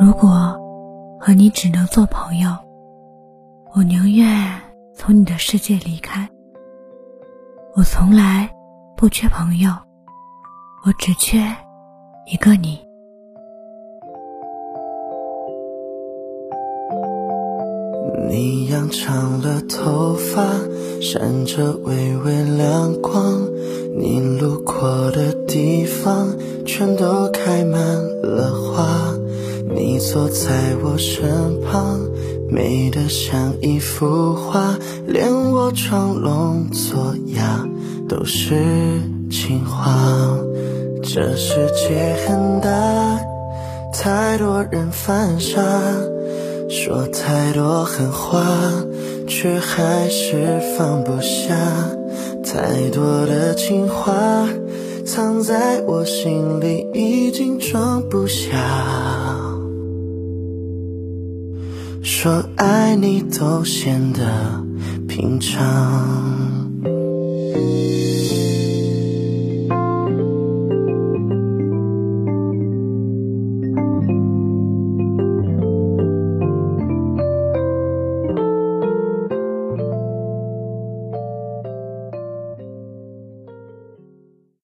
如果和你只能做朋友，我宁愿从你的世界离开。我从来不缺朋友，我只缺一个你。你养长了头发，闪着微微亮光。你路过的地方，全都开满了花。坐在我身旁，美得像一幅画，连我装聋作哑都是情话。这世界很大，太多人犯傻。说太多狠话，却还是放不下。太多的情话藏在我心里，已经装不下。说爱你都显得平常。